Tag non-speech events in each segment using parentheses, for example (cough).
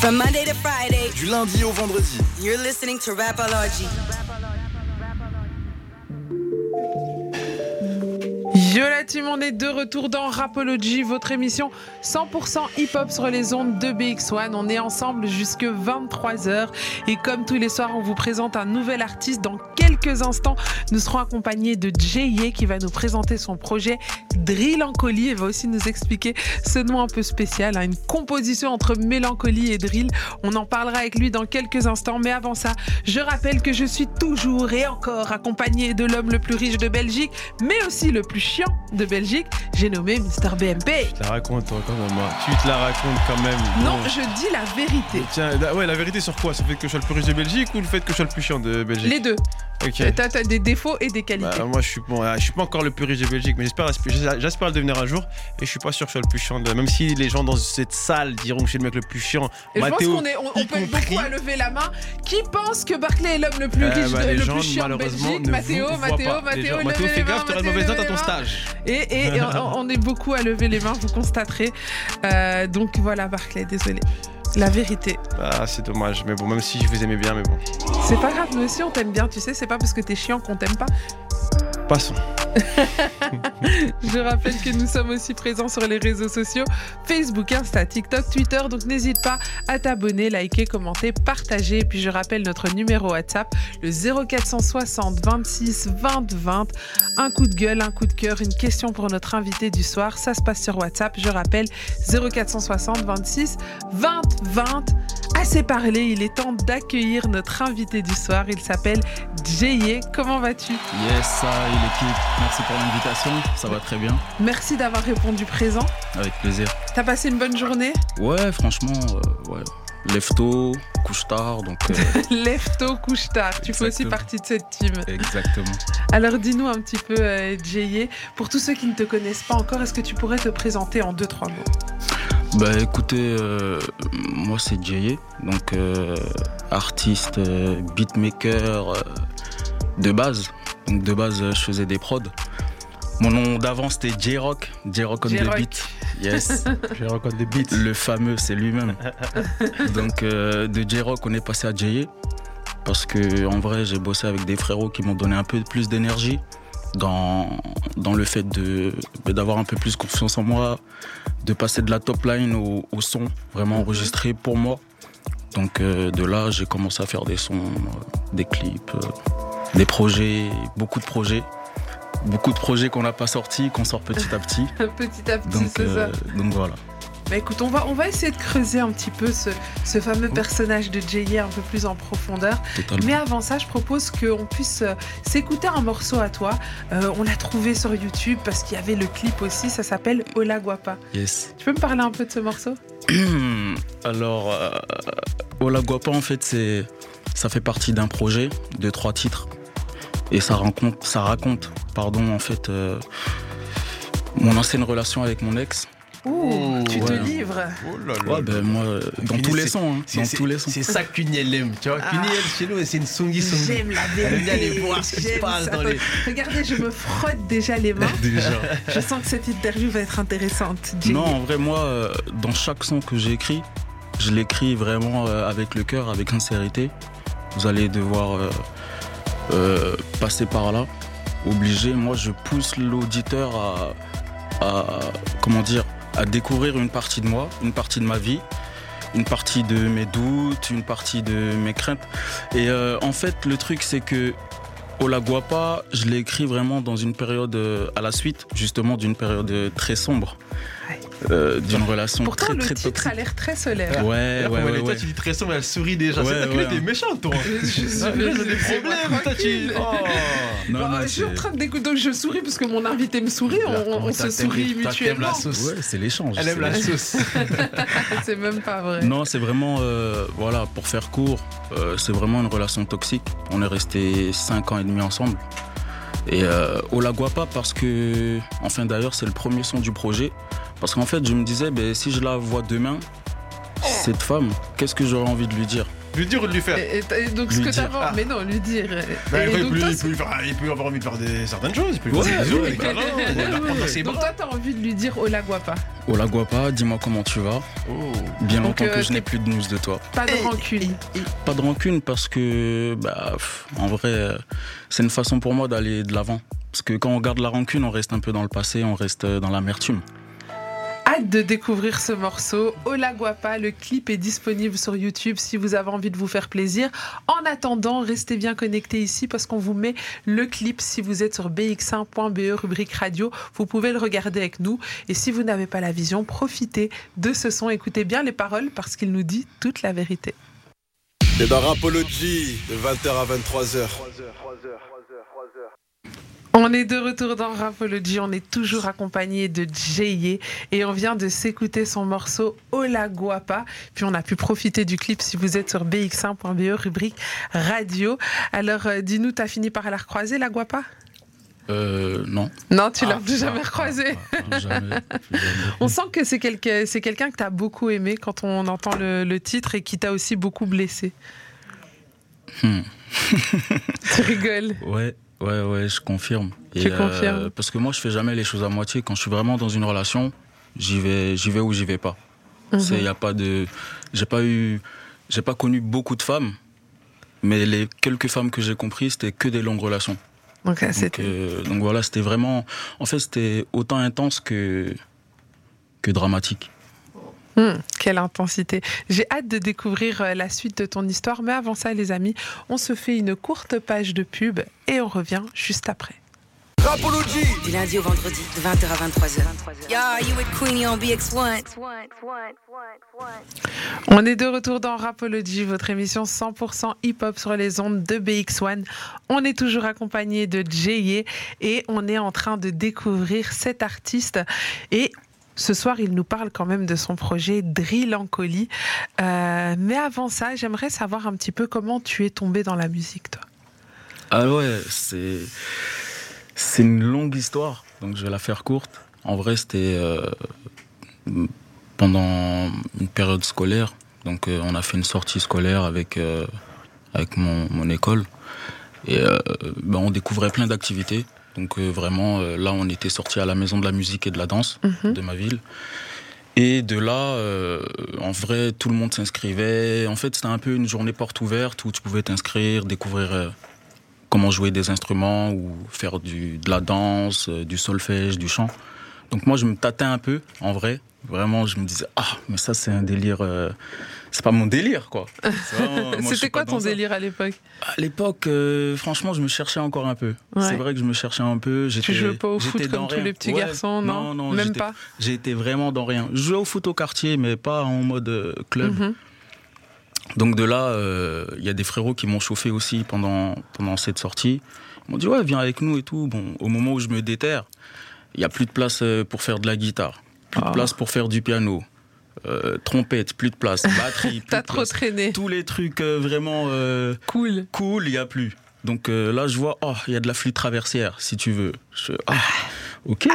From Monday to Friday. Du lundi au vendredi. You're listening to Rapology. Yo la team, on est de retour dans Rapology, votre émission 100% hip-hop sur les ondes de BX1. On est ensemble jusque 23h et comme tous les soirs, on vous présente un nouvel artiste. Dans quelques instants, nous serons accompagnés de Jay qui va nous présenter son projet Drillancolie et va aussi nous expliquer ce nom un peu spécial, hein, une composition entre mélancolie et drill. On en parlera avec lui dans quelques instants, mais avant ça, je rappelle que je suis toujours et encore accompagné de l'homme le plus riche de Belgique, mais aussi le plus chiant de Belgique. J'ai nommé Mister BMP. Tu te la racontes, toi, quand même. hein. Tu te la racontes quand même. Non, Bon. je dis la vérité. Tiens, la- ouais, la vérité sur quoi? Sur le fait que je sois le plus riche de Belgique ou le fait que je sois le plus chiant de Belgique? Les deux. Ok. T'as t'as des défauts et des qualités. Bah, moi, je suis, bon, euh, je suis pas encore le plus riche de Belgique, mais j'espère, j'espère le devenir un jour. Et je suis pas sûr que je sois le plus chiant. De... Même si les gens dans cette salle diront que je suis le mec le plus chiant. Et je pense qu'on est, on, peut beaucoup à lever la main. Qui pense que Barclay est l'homme le plus Eh riche, bah, de- le gens, plus chiant de malheureusement, Belgique? Mathéo, Mathéo, Mathéo, Mathéo, fais gaffe, tu auras une Mathéo, mauvaise note à ton stage. Et, on est beaucoup à lever les mains, vous constaterez. Euh, donc voilà, Barclay, désolé. La vérité. Ah, c'est dommage. Mais bon, même si je vous aimais bien, mais bon. C'est pas grave, nous aussi on t'aime bien, tu sais, c'est pas parce que t'es chiant qu'on t'aime pas. Passons. (laughs) Je rappelle que nous sommes aussi présents sur les réseaux sociaux Facebook, Insta, TikTok, Twitter. Donc n'hésite pas à t'abonner, liker, commenter, partager. Et puis je rappelle notre numéro WhatsApp, le 0460 26 20 20. Un coup de gueule, un coup de cœur, une question pour notre invité du soir. Ça se passe sur WhatsApp. Je rappelle 0460 26 20 20. Assez parlé, il est temps d'accueillir notre invité du soir. Il s'appelle Jeye. Comment vas-tu? Yes, ça et l'équipe, merci pour l'invitation, ça va très bien, Merci d'avoir répondu présent. avec plaisir. T'as passé une bonne journée? Ouais, franchement, euh, ouais. Lève tôt, couche tard, donc euh, (laughs) Lève tôt, couche tard. Tu fais aussi partie de cette team. exactement. (laughs) Alors dis-nous un petit peu, euh, pour tous ceux qui ne te connaissent pas encore, est-ce que tu pourrais te présenter en deux, trois mots? Bah écoutez, euh, moi c'est Jay, donc euh, artiste, euh, beatmaker de base. Donc de base, je faisais des prods. Mon nom d'avant c'était J-Rock, J-Rock on J-Rock. the beat. Yes. (laughs) Vais reconnaître des beats. Le fameux, c'est lui-même. (laughs) Donc de J-Rock, on est passé à J parce que en vrai, j'ai bossé avec des frérots qui m'ont donné un peu plus d'énergie dans, dans le fait de d'avoir un peu plus confiance en moi, de passer de la top line au, au son vraiment enregistré pour moi. Donc euh, de là, j'ai commencé à faire des sons, euh, des clips, euh, des projets, beaucoup de projets. Beaucoup de projets qu'on n'a pas sortis, qu'on sort petit à petit. (laughs) Petit à petit, Donc, c'est ça. donc voilà. Bah écoute, on va, on va essayer de creuser un petit peu ce, ce fameux personnage de Jeye un peu plus en profondeur. Totalement. Mais avant ça, je propose qu'on puisse euh, s'écouter un morceau à toi. Euh, on l'a trouvé sur YouTube parce qu'il y avait le clip aussi, ça s'appelle Hola Guapa. Yes. Tu peux me parler un peu de ce morceau? (clears throat) Alors, euh, Ola Guapa, en fait, c'est, ça fait partie d'un projet de trois titres. Et ça raconte, ça raconte pardon, en fait, mon ancienne relation avec mon ex. Ouh, tu te livres. Oh là là. Ouais, ben moi, dans Fini, tous les c'est- sons, hein, C'est- dans tous les sons. C'est ça elle aime. Tu vois, Ah. Elle, chez nous, c'est une songi songi. J'aime la Elle aime bien vérité. aller voir ce qui se passe dans les. Regardez, je me frotte déjà les mains. (laughs) Déjà. Je sens que cette interview va être intéressante. Non, en vrai, moi, euh, dans chaque son que j'ai écrit, je l'écris vraiment euh, avec le cœur, avec sincérité. Vous allez devoir euh, euh, passer par là, obligé. Moi, je pousse l'auditeur à, à, comment dire, à découvrir une partie de moi, une partie de ma vie, une partie de mes doutes, une partie de mes craintes. Et euh, en fait, le truc, c'est que Ola Guapa, je l'ai écrit vraiment dans une période euh, à la suite, justement, d'une période euh, très sombre, euh, d'une relation Pourtant, très le très titre toxique. a l'air très solaire. Ouais, Là, ouais, elle ouais, est- toi, ouais. tu dis très sombre, elle sourit déjà. Ouais, c'est ouais. t'es méchant, toi. Je suis- là, j'ai des problèmes. Toi, tu. Oh. Non, Bon, non, je suis en train d'écouter, donc je souris parce que mon invité me sourit, on, on- on se sourit toi, t'aimes la mutuellement. sauce. Ouais, c'est l'échange. Elle aime la sauce. (laughs) C'est même pas vrai. Non, c'est vraiment, euh, voilà, pour faire court, euh, c'est vraiment une relation toxique. On est resté 5 ans et demi ensemble. Et euh, pas parce que, enfin d'ailleurs, c'est le premier son du projet. Parce qu'en fait, je me disais, ben, si je la vois demain, cette femme, qu'est-ce que j'aurais envie de lui dire? Lui dire ou de lui faire Et, et- et donc ce que t'as mais non, lui dire. Bah, il, donc peut, toi, il, peut, lui faire- il peut avoir envie de faire des, certaines choses. Il peut lui Ouais, faire des bisous, ouais. (laughs) donc toi, t'as envie de lui dire Hola Guapa. Hola Guapa, dis-moi comment tu vas. Oh. Bien Donc, longtemps euh, que je n'ai plus de news de toi. Pas de rancune. Pas de rancune parce que, bah, en vrai, euh, c'est une façon pour moi d'aller de l'avant. Parce que quand on garde la rancune, on reste un peu dans le passé, on reste euh, dans l'amertume. De découvrir ce morceau. Hola Guapa, le clip est disponible sur YouTube si vous avez envie de vous faire plaisir. En attendant, restez bien connectés ici parce qu'on vous met le clip si vous êtes sur bx1.be, E, rubrique radio. Vous pouvez le regarder avec nous. Et si vous n'avez pas la vision, profitez de ce son. Écoutez bien les paroles parce qu'il nous dit toute la vérité. T'es dans Rapology de 20h à 23h. On est de retour dans Rapology, on est toujours accompagné de Jay et on vient de s'écouter son morceau Hola Guapa. Puis on a pu profiter du clip si vous êtes sur bx1.be, E, rubrique radio. Alors euh, dis-nous, t'as fini par la recroiser, la Guapa? Euh, non. Non, tu l'as Ah, plus jamais ah, recroisée. ah, ah, jamais, (laughs) plus jamais. On sent que c'est quelqu'un c'est quelqu'un que t'as beaucoup aimé quand on entend le, le titre et qui t'a aussi beaucoup blessé. Hmm. (laughs) tu rigoles. Ouais, ouais, ouais, je confirme. Tu confirmes. Parce que moi, je fais jamais les choses à moitié. Quand je suis vraiment dans une relation, j'y vais, j'y vais ou j'y vais pas. C'est, Mhm. y a pas de, j'ai pas eu, j'ai pas connu beaucoup de femmes, mais les quelques femmes que j'ai comprises, c'était que des longues relations. Donc, ça, Donc, c'était. euh, donc voilà, c'était vraiment, en fait, c'était autant intense que que dramatique. Hmm, quelle intensité. J'ai hâte de découvrir euh, la suite de ton histoire, mais avant ça, les amis, on se fait une courte page de pub et on revient juste après. Rapology Du lundi au vendredi, de 20h à 23h. Yo, you with Queenie on BX1. On est de retour dans Rapology, votre émission 100% hip-hop sur les ondes de BX1. On est toujours accompagné de Jay et on est en train de découvrir cet artiste. Et ce soir, il nous parle quand même de son projet Drillancolie. Euh, mais avant ça, j'aimerais savoir un petit peu comment tu es tombé dans la musique, toi. Ah ouais, c'est c'est une longue histoire, donc je vais la faire courte. En vrai, c'était euh, pendant une période scolaire, donc euh, on a fait une sortie scolaire avec avec mon, mon école et ben, on découvrait plein d'activités. Donc euh, vraiment, euh, là, on était sorti à la maison de la musique et de la danse Mhm. de ma ville. Et de là, euh, en vrai, tout le monde s'inscrivait. En fait, c'était un peu une journée porte ouverte où tu pouvais t'inscrire, découvrir comment jouer des instruments ou faire du, de la danse, du solfège, du chant. Donc moi, je me tâtais un peu, en vrai. Vraiment, je me disais, ah, mais ça, c'est un délire. Euh, c'est pas mon délire, quoi. (laughs) C'était quoi ton ça. délire à l'époque À l'époque, euh, franchement, je me cherchais encore un peu. Ouais. C'est vrai que je me cherchais un peu. Tu j'étais- jouais pas au foot j'étais comme tous les petits Ouais. garçons, non, non, Même j'étais- pas J'ai été vraiment dans rien. Je jouais au foot au quartier, mais pas en mode euh, club. Mhm. Donc de là, euh, il y a des frérots qui m'ont chauffé aussi pendant, pendant cette sortie. Ils m'ont dit, ouais, viens avec nous et tout. Bon, au moment où je me déterre, il n'y a plus de place euh, pour faire de la guitare, plus Ah. de place pour faire du piano, euh, trompette, plus de place, (laughs) batterie, plus T'as de trop place. traîné. Tous les trucs euh, vraiment euh, Cool. cool, il n'y a plus. Donc là, je vois, oh, il y a de la flûte traversière, si tu veux. Je, ah, ok.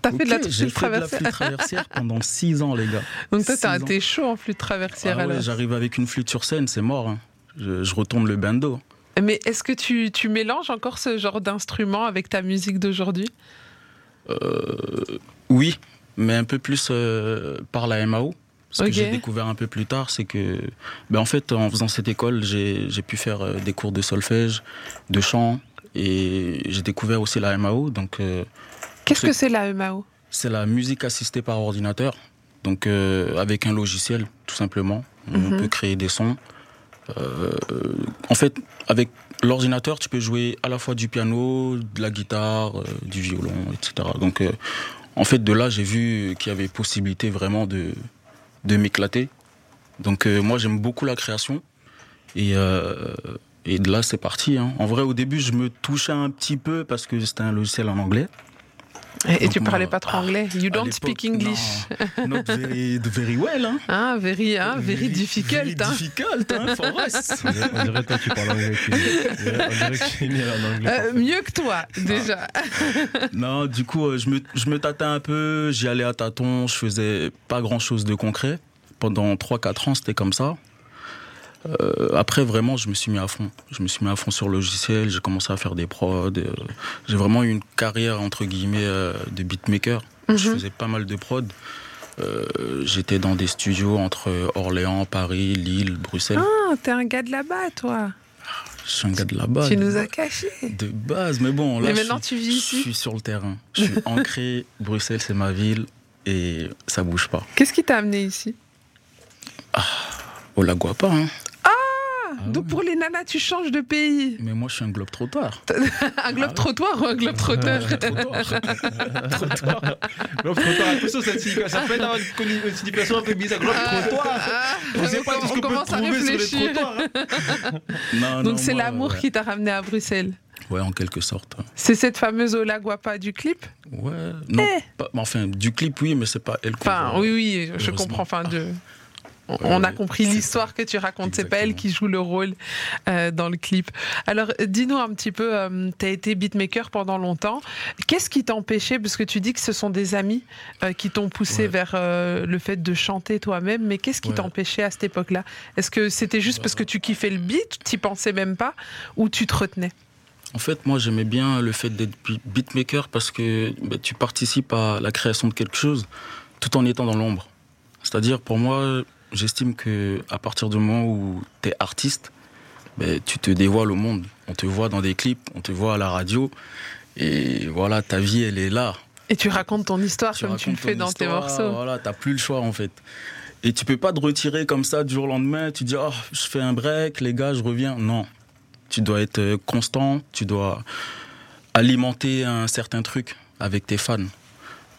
T'as fait de la flûte J'ai fait de la flûte traversière pendant six ans, les gars. (laughs) Donc toi, t'as- t'es chaud en flûte traversière Ah ouais, alors. J'arrive avec une flûte sur scène, c'est mort. hein. Je, je retourne le bando. Mais est-ce que tu, tu mélanges encore ce genre d'instrument avec ta musique d'aujourd'hui? Euh, oui, mais un peu plus euh, par la MAO. Ce que j'ai découvert un peu plus tard, c'est que, ben en fait, en faisant cette école, j'ai pu faire euh, des cours de solfège, de chant, et j'ai découvert aussi la MAO. Donc, euh, Qu'est-ce que c'est la EMAO c'est la musique assistée par ordinateur. Donc, euh, avec un logiciel, tout simplement, on Mhm. peut créer des sons. En fait, avec l'ordinateur, tu peux jouer à la fois du piano, de la guitare, du violon, etc. Donc, en fait, de là, j'ai vu qu'il y avait possibilité vraiment de, m'éclater. Donc, euh, moi, j'aime beaucoup la création. Et, euh, de là, c'est parti. hein. En vrai, au début, je me touchais un petit peu parce que c'était un logiciel en anglais. Et, et Donc tu moi, parlais pas trop ah, anglais You don't speak English non, (laughs) not very, very well, hein. Hein, very, hein, very difficult. Very hein. difficult, hein. (laughs) On dirait, on dirait toi tu parles anglais. On dirait- que en anglais. Euh, mieux que toi, déjà. (laughs) non, du coup, euh, je me, je me tâtais un peu, j'y allais à tâtons, je faisais pas grand chose de concret. Pendant 3-4 ans, c'était comme ça. Euh, après, vraiment, je me suis mis à fond. Je me suis mis à fond sur le logiciel, j'ai commencé à faire des prods. euh, j'ai vraiment eu une carrière, entre guillemets, euh, de beatmaker. Je Mhm. faisais pas mal de prods. J'étais dans des studios entre Orléans, Paris, Lille, Bruxelles. Ah, t'es un gars de là-bas, toi. Je suis un gars de là-bas. tu nous as cachés. De base, mais bon, là, Mais je maintenant, suis- tu vis ici Je suis sur le terrain. Je suis (laughs) ancré. Bruxelles, c'est ma ville et ça bouge pas. Qu'est-ce qui t'a amené ici? Au Laguapa, hein. Ah, Donc pour les nanas, tu changes de pays. Mais moi, je suis un globe trottoir. (laughs) Un globe trottoir ou un globe trotteur (laughs) Globe trottoir, attention, cette signification. Ça peut avoir une, signification un peu bizarre. Globe trottoir. Ah, On sait pas tout ce on qu'on peut commence à trouver sur les réfléchir. trottoirs. hein. (laughs) Non, Donc c'est l'amour qui t'a ramené à Bruxelles. Ouais, en quelque sorte. C'est cette fameuse Ola Guapa du clip Ouais. Non, Eh. pas- enfin, du clip, oui, mais c'est pas elle Enfin, voit. oui, oui, je comprends. Enfin, de... On, a compris l'histoire que tu racontes. C'est pas elle qui joue le rôle euh, dans le clip. Alors, euh, dis-nous un petit peu. tu as été beatmaker pendant longtemps. Qu'est-ce qui t'empêchait Parce que tu dis que ce sont des amis euh, qui t'ont poussé Ouais. vers euh, le fait de chanter toi-même. Mais qu'est-ce qui Ouais. t'empêchait à cette époque-là? Est-ce que c'était juste parce que tu kiffais le beat, t'y pensais même pas, ou tu te retenais? En fait, moi, j'aimais bien le fait d'être beat- beatmaker parce que bah, tu participes à la création de quelque chose tout en étant dans l'ombre. C'est-à-dire, pour moi, j'estime que à partir du moment où tu es artiste, bah, tu te dévoiles au monde. On te voit dans des clips, on te voit à la radio. Et voilà, ta vie, elle est là. Et tu racontes ton histoire comme tu le fais dans tes morceaux. Voilà, t'as plus le choix en fait. Et tu peux pas te retirer comme ça du jour au lendemain. Tu dis, oh, je fais un break, les gars, je reviens. Non. Tu dois être euh, constant, tu dois alimenter un certain truc avec tes fans.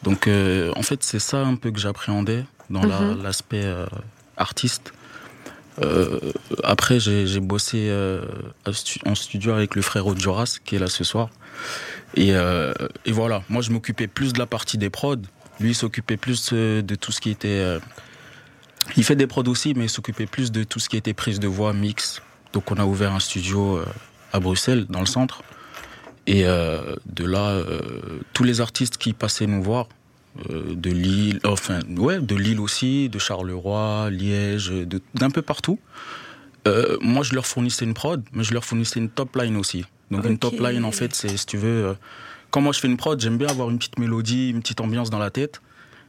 Donc, euh, en fait, c'est ça un peu que j'appréhendais dans Mhm. l'aspect euh, artiste. Euh, après, j'ai bossé euh, en studio avec le frérot Joras, qui est là ce soir. Et, euh, et voilà, moi je m'occupais plus de la partie des prods. Lui s'occupait plus de tout ce qui était. il fait des prods aussi, mais il s'occupait plus de tout ce qui était prise de voix, mix. Donc on a ouvert un studio à Bruxelles, dans le centre. Et de là, tous les artistes qui passaient nous voir, euh, de Lille, enfin, ouais, de Lille aussi, de Charleroi, Liège, d'un peu partout. Euh, moi, je leur fournissais une prod, mais je leur fournissais une top line aussi. Donc, une top line, en fait, c'est, si tu veux, euh, quand moi je fais une prod, j'aime bien avoir une petite mélodie, une petite ambiance dans la tête.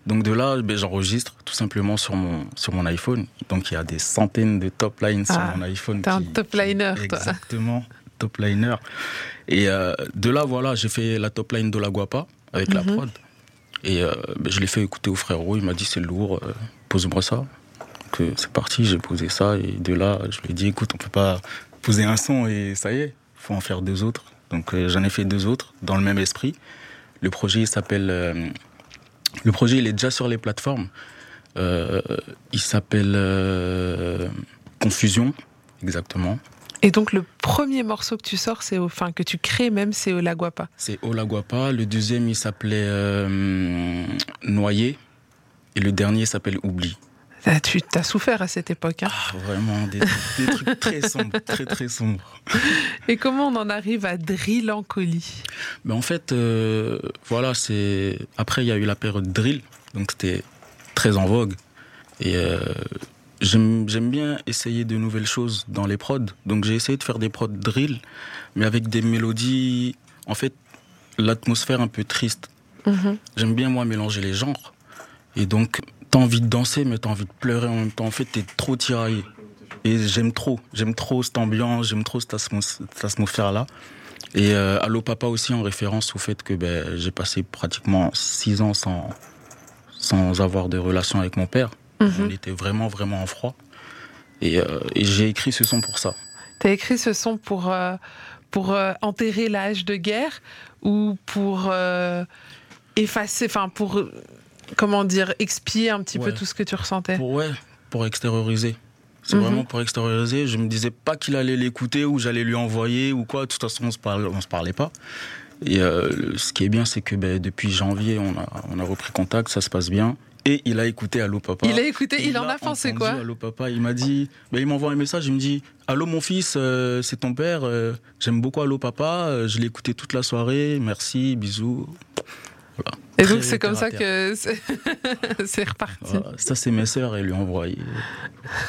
Donc, de là, ben, j'enregistre tout simplement sur mon, sur mon iPhone. Donc, il y a des centaines de top lines sur Ah, mon iPhone. T'es un qui- top liner, toi. Exactement, top liner. Et euh, de là, voilà, j'ai fait la top line de la Guapa avec la Mhm. prod. Et euh, ben, je l'ai fait écouter au frérot. Il m'a dit c'est lourd, euh, pose-moi ça. Donc c'est parti, j'ai posé ça. Et de là, je lui ai dit écoute, on peut pas poser un son et ça y est, faut en faire deux autres. Donc euh, j'en ai fait deux autres dans le même esprit. Le projet s'appelle. le projet il est déjà sur les plateformes. Il s'appelle Confusion, exactement. Et donc le premier morceau que tu sors, c'est enfin que tu crées même, c'est au La Guapa. C'est Ola Guapa. Le deuxième, il s'appelait euh, Noyé. Et le dernier s'appelle Oubli. Ah, Tu as souffert à cette époque. hein. Ah, vraiment, des, des trucs très sombres, très très sombres. (laughs) Et comment on en arrive à Drillancolie Mais en fait, euh, voilà, c'est. Après, il y a eu la période drill, donc c'était très en vogue. Et euh, j'aime bien essayer de nouvelles choses dans les prods. Donc j'ai essayé de faire des prods drill, mais avec des mélodies. En fait, l'atmosphère un peu triste. Mhm. J'aime bien, moi, mélanger les genres. Et donc, t'as envie de danser, mais t'as envie de pleurer en même temps. En fait, t'es trop tiraillé. Et j'aime trop. J'aime trop cette ambiance, j'aime trop cette atmosphère-là. Et euh, Allo Papa aussi, en référence au fait que ben, j'ai passé pratiquement six ans sans, sans avoir de relation avec mon père. Mhm. On était vraiment, vraiment en froid. Et, euh, et j'ai écrit ce son pour ça. T'as écrit ce son pour, euh, pour euh, enterrer l'âge de guerre ou pour effacer, enfin pour, comment dire, expier un petit peu tout ce que tu ressentais? Pour, ouais, pour extérioriser. C'est Mhm. vraiment pour extérioriser. Je me disais pas qu'il allait l'écouter ou j'allais lui envoyer ou quoi. De toute façon, on se parlait, on se parlait pas. Et euh, ce qui est bien, c'est que ben, depuis janvier, on a, on a repris contact, ça se passe bien. Et il a écouté Allô Papa. Il a écouté, Et il, en a pensé quoi Allô Papa, il m'a dit, il m'envoie un message, il me dit Allô mon fils, euh, c'est ton père, euh, j'aime beaucoup Allô Papa, euh, je l'ai écouté toute la soirée, merci, bisous. Voilà. Et Très donc c'est comme ça que (laughs) c'est reparti. Voilà. Ça, c'est mes sœurs, elles lui ont envoyé. (laughs)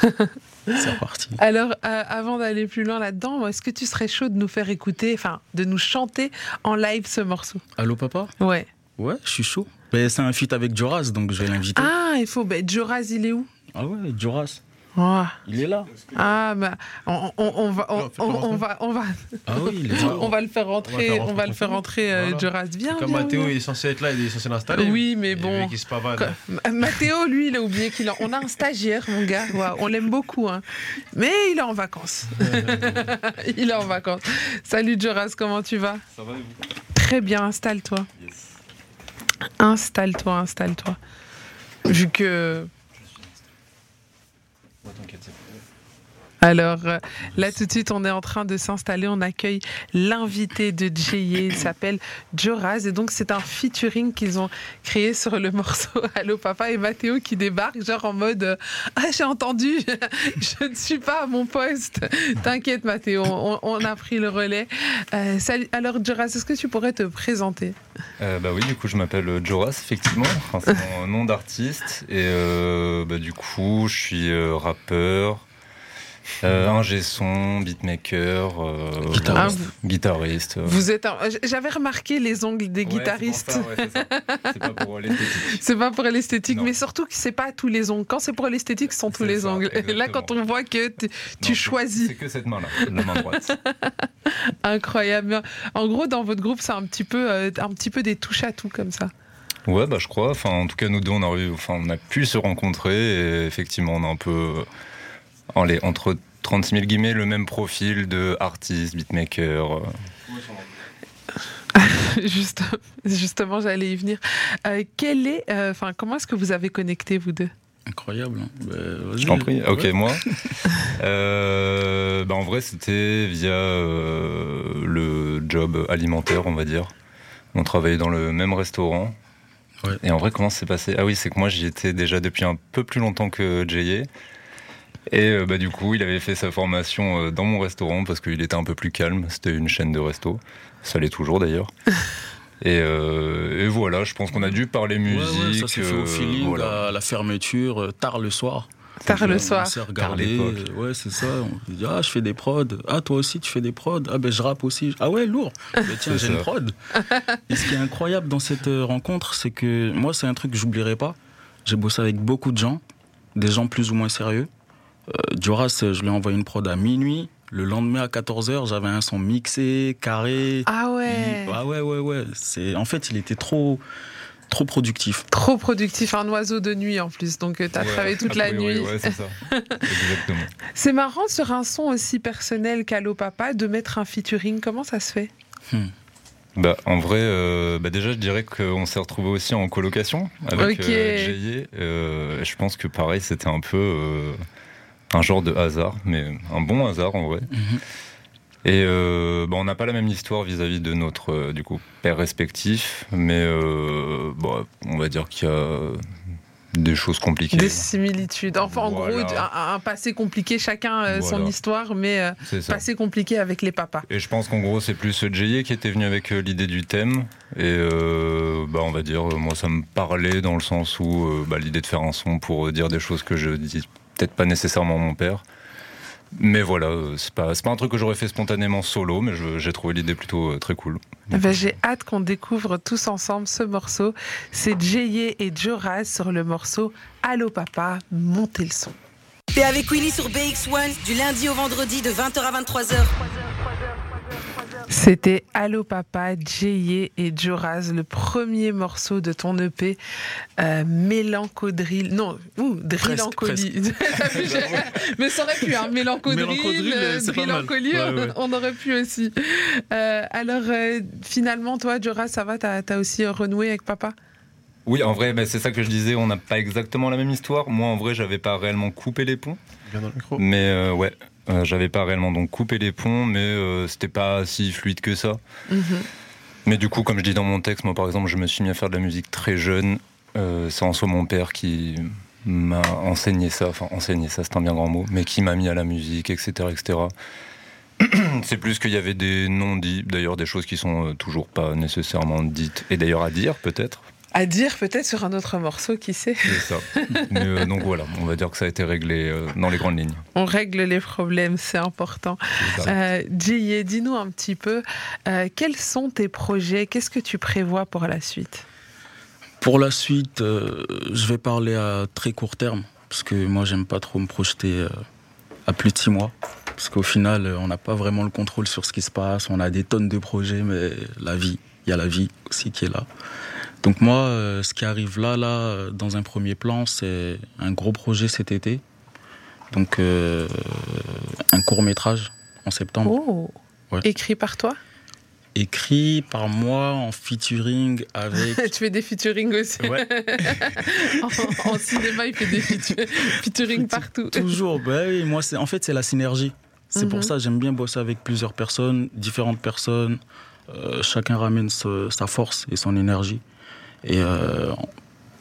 c'est reparti. Alors, avant d'aller plus loin là-dedans, est-ce que tu serais chaud de nous faire écouter, enfin, de nous chanter en live ce morceau? Allô Papa? Ouais. Ouais, je suis chaud. Ben, c'est un feat avec Joras, donc je vais l'inviter. Ah, il faut. Ben, Joraz, il est où? Ah ouais, Joras. Oh. Il est là. Ah, bah, on, on- on va, on, va, on va, Ah oui, il est là. (laughs) on va le faire rentrer, on va le faire rentrer, euh, Voilà. Joraz. Viens, Comme viens, Mathéo il est censé être là, il est censé l'installer. Oui, mais bon. Se pavane. Mathéo, lui, il a oublié qu'il a... On a un stagiaire, mon gars. Waouh, on l'aime beaucoup, hein. Mais il est en vacances. (laughs) il est en vacances. Salut Joraz, comment tu vas? Ça va et vous? Très bien, installe-toi. Installe-toi, installe-toi. Vu que. Alors euh, là tout de suite on est en train de s'installer, on accueille l'invité de Jay, il s'appelle Joraz et donc c'est un featuring qu'ils ont créé sur le morceau (laughs) Allo Papa et Mathéo qui débarque genre en mode euh, Ah j'ai entendu, (laughs) je ne suis pas à mon poste, t'inquiète Mathéo, on, a pris le relais. Euh. Alors Joraz, est-ce que tu pourrais te présenter? Bah oui, du coup, je m'appelle Joras, effectivement. C'est mon nom d'artiste. Et bah, du coup, je suis rappeur, euh, ingé son, beatmaker, euh, Guitariste. Ah, vous- guitariste. euh. Vous êtes un- J'avais remarqué les ongles des Ouais, guitaristes. ouais, (laughs) c'est pas pour l'esthétique. C'est pas pour l'esthétique, Non. mais surtout que c'est pas tous les ongles. Quand c'est pour l'esthétique, ce sont tous les ça, ongles. Et là, quand on voit que tu- tu Non, c'est- choisis, C'est que cette main-là, la main droite. (laughs) incroyable. En gros, dans votre groupe, c'est un petit peu, euh, un petit peu des touches à tout comme ça. Ouais, bah je crois. Enfin, en tout cas, nous deux, on a, eu, enfin, on a pu se rencontrer et effectivement, on a un peu, euh, allez, entre 36 000 guillemets, le même profil de artiste, beatmaker. euh. (laughs) Juste, justement, j'allais y venir. Euh, quel est, euh, enfin, comment est-ce que vous avez connecté vous deux? Incroyable. hein. Vas-y. Je t'en prie. Ok, Ouais. moi. (laughs) Euh, bah, en vrai, c'était via euh, le job alimentaire, on va dire. On travaillait dans le même restaurant. Ouais. Et en vrai, comment ça s'est passé? Ah oui, c'est que moi, j'y étais déjà depuis un peu plus longtemps que Jay. Et euh, bah, du coup, il avait fait sa formation euh, dans mon restaurant parce qu'il était un peu plus calme. C'était une chaîne de resto. Ça l'est toujours d'ailleurs. (laughs) Et, euh, et voilà, je pense qu'on a dû parler musique. ouais, ça s'est fait euh, au feeling, voilà. à la fermeture, euh, tard le soir. Tard le On soir. s'est regardé. Ouais, c'est ça. On dit, ah, je fais des prods. Ah, toi aussi, tu fais des prods. Ah, ben, je rappe aussi. Ah, ouais, lourd. (laughs) Ben, tiens, j'ai une prod. Et ce qui est incroyable dans cette rencontre, c'est que moi, c'est un truc que j'oublierai pas. J'ai bossé avec beaucoup de gens, des gens plus ou moins sérieux. Euh, Duras, je lui ai envoyé une prod à minuit. Le lendemain à 14h, j'avais un son mixé, carré. Ah ouais, Il- Ah ouais, ouais, ouais. C'est... En fait, il était trop, trop productif. trop productif, un oiseau de nuit en plus. Donc, tu as Ouais, travaillé toute a la nuit. Ouais, c'est ça. (laughs) Exactement. C'est marrant sur un son aussi personnel qu'Allo Papa de mettre un featuring. Comment ça se fait? Bah, en vrai, euh, bah déjà, je dirais qu'on s'est retrouvé aussi en colocation avec Ok. euh, Jay. Euh, je pense que pareil, c'était un peu euh, un genre de hasard, mais un bon hasard en vrai. Mhm. Et euh, bah, on n'a pas la même histoire vis-à-vis de notre euh, du coup père respectif, mais euh, bon, on va dire qu'il y a des choses compliquées. Des similitudes. Enfin, en Voilà. gros, un, un passé compliqué, chacun euh, son histoire, mais euh, passé compliqué avec les papas. Et je pense qu'en gros, c'est plus Jay qui était venu avec euh, l'idée du thème. Et euh, bah, on va dire, moi, ça me parlait dans le sens où euh, bah, l'idée de faire un son pour dire des choses que je dis peut-être pas nécessairement mon père. Mais voilà, euh, c'est pas, c'est pas un truc que j'aurais fait spontanément solo, mais je- j'ai trouvé l'idée plutôt euh, très cool. Eh ben, J'ai hâte qu'on découvre tous ensemble ce morceau. C'est Jay et Joraz sur le morceau Allô Papa, montez le son. T'es avec Queenie sur BX1 du lundi au vendredi de 20h à 23h. C'était Allô Papa, Jay et Joraz, le premier morceau de ton EP euh, Mélancodrill. Non, ou Drillancolie. (laughs) Mais ça aurait pu, hein, Mélancodrill, Mélancodrill, euh, Ouais, ouais. on aurait pu aussi. Euh, alors, euh, finalement, toi, Joraz, ça va T'as as aussi renoué avec papa? Oui, en vrai, bah, c'est ça que je disais, on n'a pas exactement la même histoire. Moi, en vrai, j'avais pas réellement coupé les ponts. Bien dans le micro. Mais euh, ouais, euh, j'avais pas réellement donc coupé les ponts, mais euh, c'était pas si fluide que ça. Mhm. Mais du coup, comme je dis dans mon texte, moi par exemple, je me suis mis à faire de la musique très jeune. Euh, c'est en soi mon père qui m'a enseigné ça, enfin enseigné ça, c'est un bien grand mot, mais qui m'a mis à la musique, etc. etc. (clears throat) C'est plus qu'il y avait des non-dits, d'ailleurs des choses qui sont euh, toujours pas nécessairement dites, et d'ailleurs à dire peut-être. À dire peut-être sur un autre morceau, qui sait C'est ça. Mais, euh, donc voilà, on va dire que ça a été réglé euh, dans les grandes lignes. On règle les problèmes, c'est important. Euh, Jay, dis-nous un petit peu, euh, quels sont tes projets? Qu'est-ce que tu prévois pour la suite? Pour la suite, euh, je vais parler à très court terme, parce que moi, j'aime pas trop me projeter euh, à plus de six mois. Parce qu'au final, on n'a pas vraiment le contrôle sur ce qui se passe. On a des tonnes de projets, mais la vie, il y a la vie aussi qui est là. Donc moi, euh, ce qui arrive là, là, euh, dans un premier plan, c'est un gros projet cet été. Donc euh, un court métrage en septembre, Oh. Ouais. Écrit par toi? Écrit par moi en featuring avec. (laughs) Tu fais des featuring aussi. Ouais. (laughs) en, en cinéma, il fait des featu- featuring partout. Toujours, bah oui, moi, c'est, en fait, c'est la synergie. C'est Mhm. pour ça que j'aime bien bosser avec plusieurs personnes, différentes personnes. Euh, chacun ramène ce- sa force et son énergie. Et euh,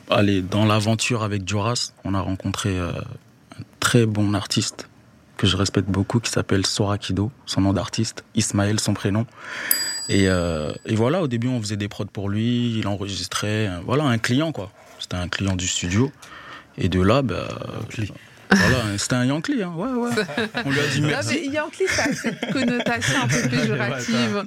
allez, dans l'aventure avec Joras, on a rencontré euh, un très bon artiste que je respecte beaucoup qui s'appelle Sorakido, son nom d'artiste, Ismaël, son prénom. Et, euh, et voilà, au début, on faisait des prods pour lui, il enregistrait. Voilà, un client, quoi. C'était un client du studio. Et de là, bah, voilà, c'était un Yankee, hein. ouais, ouais. On lui a dit Non, merci. mais Yankee, ça a cette connotation un peu péjorative.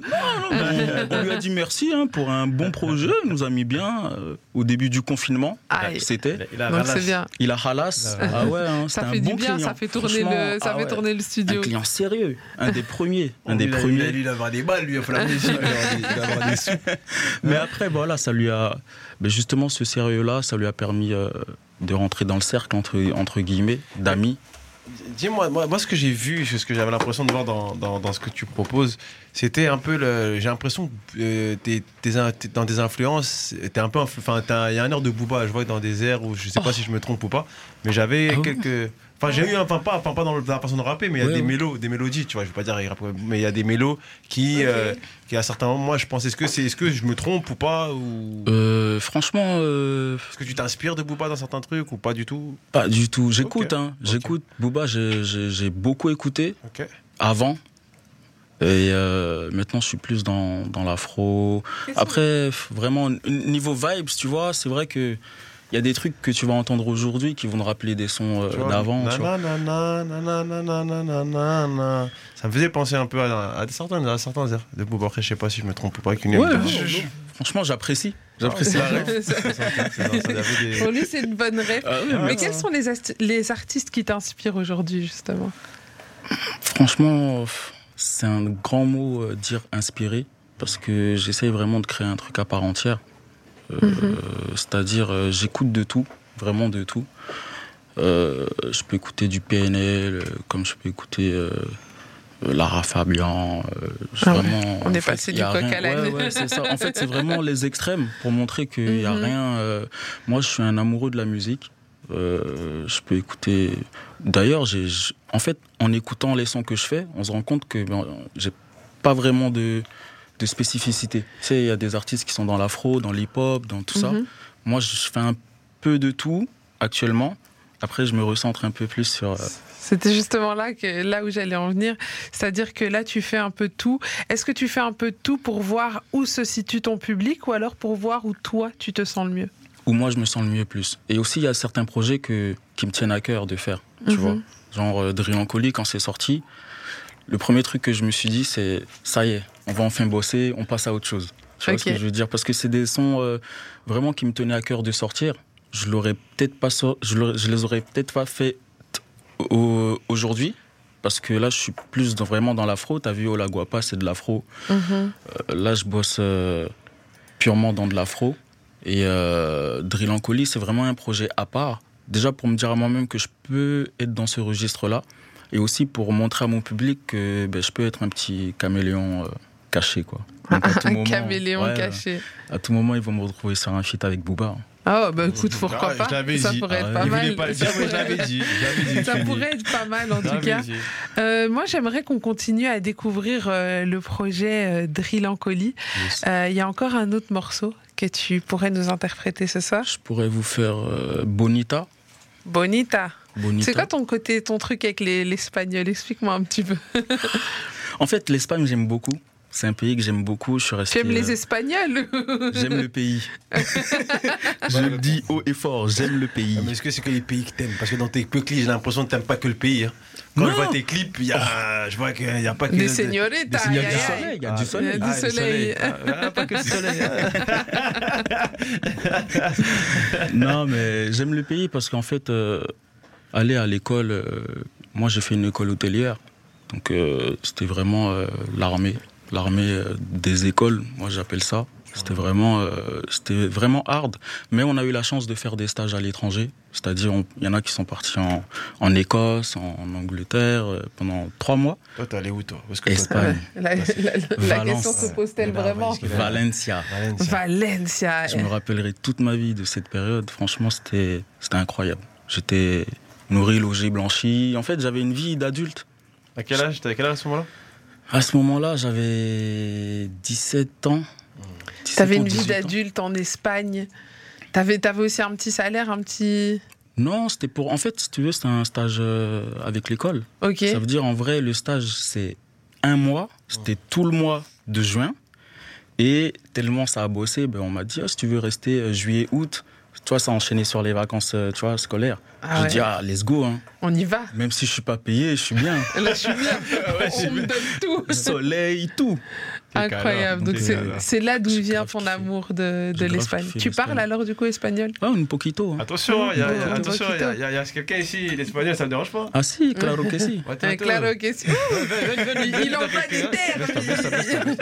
on, on lui a dit merci hein, pour un bon projet. Il nous a mis bien euh, au début du confinement. Aïe. C'était. Il a Donc ralasse. c'est bien. Il a halas. Il a Ah ouais, hein, Ça c'était fait un du bon bien, client. ça fait tourner le, ça ah fait ouais. tourner le Un studio. client sérieux, un des premiers, un des Lui, il a- premiers. Lui, il avoir des balles, lui, (laughs) il va avoir des sous. Mais après, voilà, ça lui a. ben justement, ce sérieux-là, ça lui a permis euh, de rentrer dans le cercle, entre, entre guillemets, d'amis. Dis-moi, moi, moi, ce que j'ai vu, ce que j'avais l'impression de voir dans, dans, dans ce que tu proposes, c'était un peu le. J'ai l'impression que euh, t'es, t'es un- t'es dans des influences, t'es un peu. Enfin, il y a un air de Booba, je vois dans des airs où je sais pas si je me trompe ou pas, mais j'avais Ah quelques. Enfin, j'ai eu, un- enfin pas, enfin, pas dans, la façon de rapper, mais il y a Ouais, des ouais. mélos, des mélodies, tu vois. Je veux pas dire, mais il y a des mélos qui, euh, qui à certains moments, moi, je pense, est-ce que c'est, est-ce que je me trompe ou pas, ou Euh, franchement, euh, est-ce que tu t'inspires de Booba dans certains trucs ou pas du tout? Pas du tout. J'écoute, hein. J'écoute. Booba, j'ai- beaucoup écouté. Avant. Et euh, maintenant, je suis plus dans, dans l'afro. Après, vraiment, niveau vibes, tu vois, c'est vrai que il y a des trucs que tu vas entendre aujourd'hui qui vont te rappeler des sons euh, d'avant. Ça me faisait penser un peu à, à certains, à certains airs de Booba. Après, je sais pas si je me trompe ou pas. qu'une- Ouais, franchement, j'apprécie. J'apprécie Pour lui, c'est une bonne rêve. Ah Mais mais quels sont les, les artistes qui t'inspirent aujourd'hui, justement Franchement, c'est un grand mot euh, dire inspiré parce que j'essaye vraiment de créer un truc à part entière. Euh. C'est-à-dire, euh, j'écoute de tout, vraiment de tout. Euh, je peux écouter du PNL, comme je peux écouter Lara Fabian. Ah ouais. vraiment, On est fait, passé du coq rien- à l'âne. Ouais, ouais, c'est ça. En fait, c'est vraiment les extrêmes pour montrer qu'il n'y a Mhm. rien. Moi, je suis un amoureux de la musique. Euh, je peux écouter. D'ailleurs, j'ai, en fait, en écoutant les sons que je fais, on se rend compte que ben, j'ai pas vraiment de, de spécificité. Tu sais, il y a des artistes qui sont dans l'afro, dans l'hip-hop, dans tout ça. Mhm. Moi, je fais un peu de tout actuellement. Après, je me recentre un peu plus sur. euh, C'était justement là, que, là où j'allais en venir. C'est-à-dire que là, tu fais un peu tout. Est-ce que tu fais un peu tout pour voir où se situe ton public ou alors pour voir où toi, tu te sens le mieux? Où moi, je me sens le mieux plus. Et aussi, il y a certains projets que, qui me tiennent à cœur de faire. Tu Mhm. vois Genre, euh, Drill quand c'est sorti, le premier truc que je me suis dit, c'est ça y est, on va enfin bosser, on passe à autre chose. Tu vois Ok. ce que je veux dire? Parce que c'est des sons euh, vraiment qui me tenaient à cœur de sortir. Je l'aurais peut-être pas, je, les aurais peut-être pas fait au- aujourd'hui. Parce que là, je suis plus dans- vraiment dans l'afro. T'as vu, Ola Guapa, c'est de l'afro. Mhm. Euh, là, je bosse euh, purement dans de l'afro. Et Drill en colis, c'est vraiment un projet à part. Déjà pour me dire à moi-même que je peux être dans ce registre-là. Et aussi pour montrer à mon public que ben, je peux être un petit caméléon caché. Quoi. Donc, à tout (laughs) Un moment- caméléon ouais, caché. À tout moment, ils vont me retrouver sur un feat avec Booba. Ah, bah écoute, pourquoi Ah, pas? Ça dit. pourrait Ah être ouais. pas Il mal. pas le dire, dit. dit, Ça pourrait être pas mal en tout cas. Euh, moi, j'aimerais qu'on continue à découvrir euh, le projet euh, Drill en colis. Yes. Euh, Il y a encore un autre morceau que tu pourrais nous interpréter ce soir. Je pourrais vous faire euh, Bonita. Bonita. Bonita. C'est quoi ton côté, ton truc avec les- l'espagnol? Explique-moi un petit peu. En fait, l'Espagne, j'aime beaucoup. C'est un pays que j'aime beaucoup. Je suis resté. Tu aimes les euh, Espagnols (laughs) J'aime le pays. (laughs) je le dis haut et fort, j'aime le pays. Ah, mais est-ce que c'est que les pays que t'aimes? Parce que dans tes clips, j'ai l'impression que t'aimes pas que le pays. hein. Quand Non. je vois tes clips, il y a, je vois qu'il n'y a pas que. Des des señoritas. Il y a du aïe, soleil, il y a du soleil. Il y a du le soleil. (laughs) Ah, ah, pas que le soleil. hein. Non, mais j'aime le pays parce qu'en fait, euh, aller à l'école, euh, moi j'ai fait une école hôtelière. Donc euh, c'était vraiment euh, l'armée, l'armée euh, des écoles, moi j'appelle ça. C'était vraiment, euh, c'était vraiment hard. Mais on a eu la chance de faire des stages à l'étranger. C'est-à-dire, il y en a qui sont partis en, en Écosse, en, en Angleterre, euh, pendant trois mois. Toi, t'es allé où, toi? Où est-ce que toi, Espagne, La, la- la- question se pose-t-elle Ouais. vraiment Valencia. Valencia. Je me rappellerai toute ma vie de cette période. Franchement, c'était c'était incroyable. J'étais nourri, logé, blanchi. En fait, j'avais une vie d'adulte. À quel âge T'avais quel âge à ce moment-là? À ce moment-là, j'avais 17 ans. 17 T'avais ans, une vie 18 ans. d'adulte en Espagne. T'avais avais aussi un petit salaire, un petit. Non, c'était pour. En fait, si tu veux, c'était un stage euh, avec l'école. Ok. Ça veut dire, en vrai, le stage, c'est un mois. C'était tout le mois de juin. Et tellement ça a bossé, ben, on m'a dit, Ah, si tu veux rester euh, juillet, août, tu vois, ça a enchaîné sur les vacances euh, tu vois, scolaires. Ah ouais. dit, ah, let's go. Hein. On y va. Même si je suis pas payé, je suis bien. (laughs) Là, je suis bien. (laughs) On me donne tout. Soleil, tout. Incroyable. Donc, c'est là d'où vient ton amour de, l'Espagne. Tu parles alors du coup espagnol? Ah, un poquito. hein. Attention, il y a, il y a- Bon, attention, bon, il y a, il y a- il y a quelqu'un ici, l'espagnol, ça me dérange pas Ah si, claro que si. (laughs) Ouais, Euh. Claro que si. (laughs) Il envoie des termes.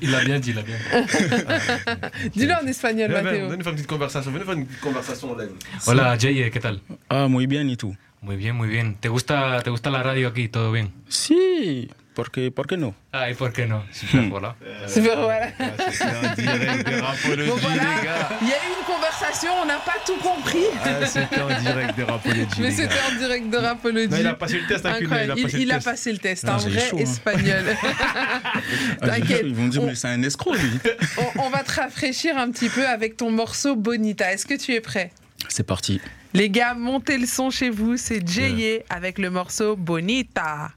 Il, l'a bien dit, il l'a bien dit. (laughs) Dis-le en espagnol, Mathéo. Venez faire une petite conversation. Venez faire une conversation en live. Hola, Jay, ¿qué tal? Ah, muy bien y tout. Muy bien, muy bien. ¿Te gusta, te gusta la radio aquí? ¿Todo bien? Si, porque, ¿por qué no? Ah, ¿y por qué no? Super, voilà. Super, voilà. C'est un direct de rapologie, Bon, voilà. les gars. Il y a eu une conversation, on n'a pas tout compris. Ah, C'était en direct de rapologie, Mais c'était en direct de Rapology. Non, il a passé le test, hein, Kuhn, il a Incroyable. passé Il, a test. passé le test, Ah, un j'ai vrai chaud, hein. espagnol. Ah, (laughs) T'inquiète. Ils vont dire, On- mais c'est un escroc, lui. on, on va te rafraîchir un petit peu avec ton morceau Bonita. Est-ce que tu es prêt? C'est parti. Les gars, montez le son chez vous. C'est Jay avec le morceau Bonita.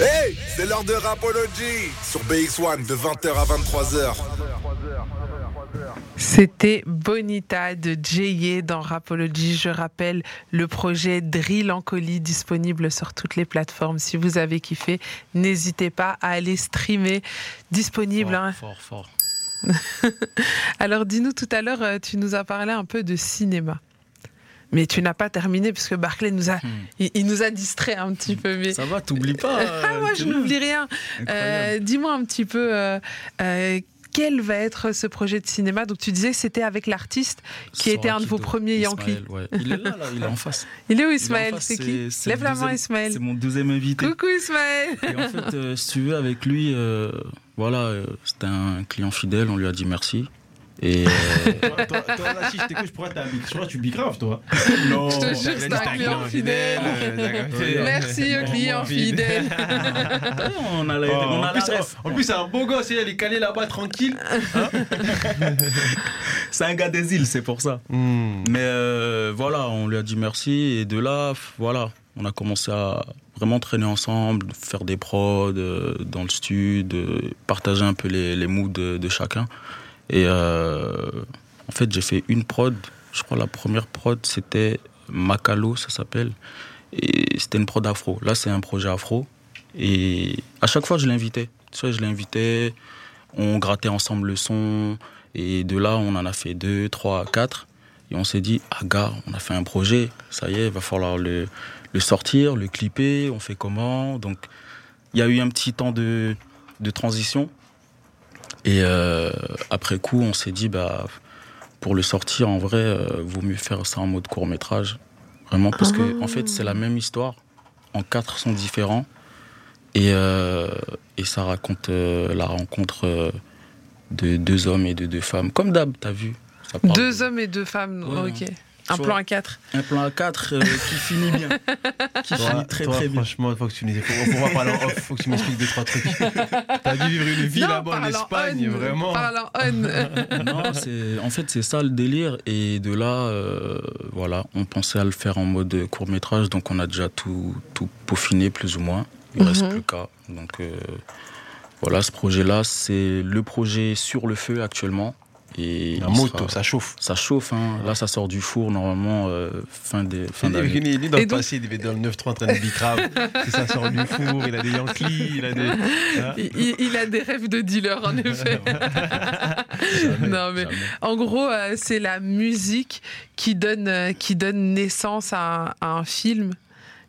Hey, c'est l'heure de Rapology sur BX1 de 20h à 23h. C'était Bonita de Jay dans Rapology. Je rappelle le projet Drill en colis disponible sur toutes les plateformes. Si vous avez kiffé, n'hésitez pas à aller streamer. Disponible. hein. Fort, fort. (laughs) Alors dis-nous tout à l'heure, euh, tu nous as parlé un peu de cinéma. Mais tu n'as pas terminé puisque Barclay nous a, Hmm. il, il nous a distrait un petit peu. Mais... Ça va, t'oublies pas. (laughs) Ah, moi, je n'oublie rien. Euh, Dis-moi un petit peu, euh, euh, quel va être ce projet de cinéma? Donc, tu disais que c'était avec l'artiste qui était un de vos premiers Yankees. Il est là, là, il est en face. (laughs) Il est où Ismaël? C'est qui? Lève la main, Ismaël. C'est mon deuxième invité. Coucou Ismaël. Et en fait, euh, si tu veux, avec lui, euh, voilà, euh, c'était un client fidèle, on lui a dit merci. Et euh, Toi, toi, toi, là, si je t'écoute, je pourrais t'as. Je crois que tu bigraves, toi. non, Je te jure, c'est un client fidèle. euh, (laughs) Merci au client fidèle. (laughs) on a la, Oh, on a en, plus, la ref. en plus, c'est un beau gosse, il est calé là-bas tranquille. (laughs) C'est un gars des îles, c'est pour ça. Hmm. Mais euh, voilà, on lui a dit merci et de là, voilà, on a commencé à vraiment traîner ensemble, faire des prods dans le studio, euh, partager un peu les, les moods de, de chacun. Et euh, en fait, j'ai fait une prod. Je crois la première prod, c'était Macalo, ça s'appelle. Et c'était une prod afro. Là, c'est un projet afro. Et à chaque fois, je l'invitais. Tu sais, je l'invitais, on grattait ensemble le son. Et de là, on en a fait deux, trois, quatre. Et on s'est dit, ah gars, on a fait un projet, ça y est, il va falloir le, sortir, le clipper, on fait comment? Donc, il y a eu un petit temps de transition. Et euh, après coup, on s'est dit, bah, pour le sortir, en vrai, euh, vaut mieux faire ça en mode court métrage. Vraiment, parce que, en fait, c'est la même histoire, en quatre sons différents. Et, euh, et ça raconte la rencontre de deux hommes et de deux femmes. Comme d'hab, t'as vu Deux de- hommes et deux femmes. Ouais. ok. Un plan à quatre. Un plan à quatre euh, qui finit bien. qui finit très toi, très bien. Franchement, faut que tu nous faut, que tu m'expliques deux, trois trucs. (laughs) T'as dû vivre une vie là-bas en Espagne, on. vraiment. On. (laughs) Non, c'est en fait c'est ça le délire et de là euh, voilà, on pensait à le faire en mode court métrage donc on a déjà tout tout peaufiné plus ou moins. Il reste Mhm. plus qu'à donc euh, Voilà, ce projet-là, c'est le projet sur le feu actuellement. Et La il moto, sera- ça chauffe. ça chauffe. hein. Là, ça sort du four normalement euh, fin des fin Il d'année. est, il est dans Et le donc- passé, il était dans le 9-3 en train de bicrave. Ça sort du four, il a des Yankees, il a des. Hein Il, il- il a des rêves de dealer, en effet. (laughs) non, mais Jamais. en gros, euh, c'est la musique qui donne, euh, qui donne naissance à un, à un film.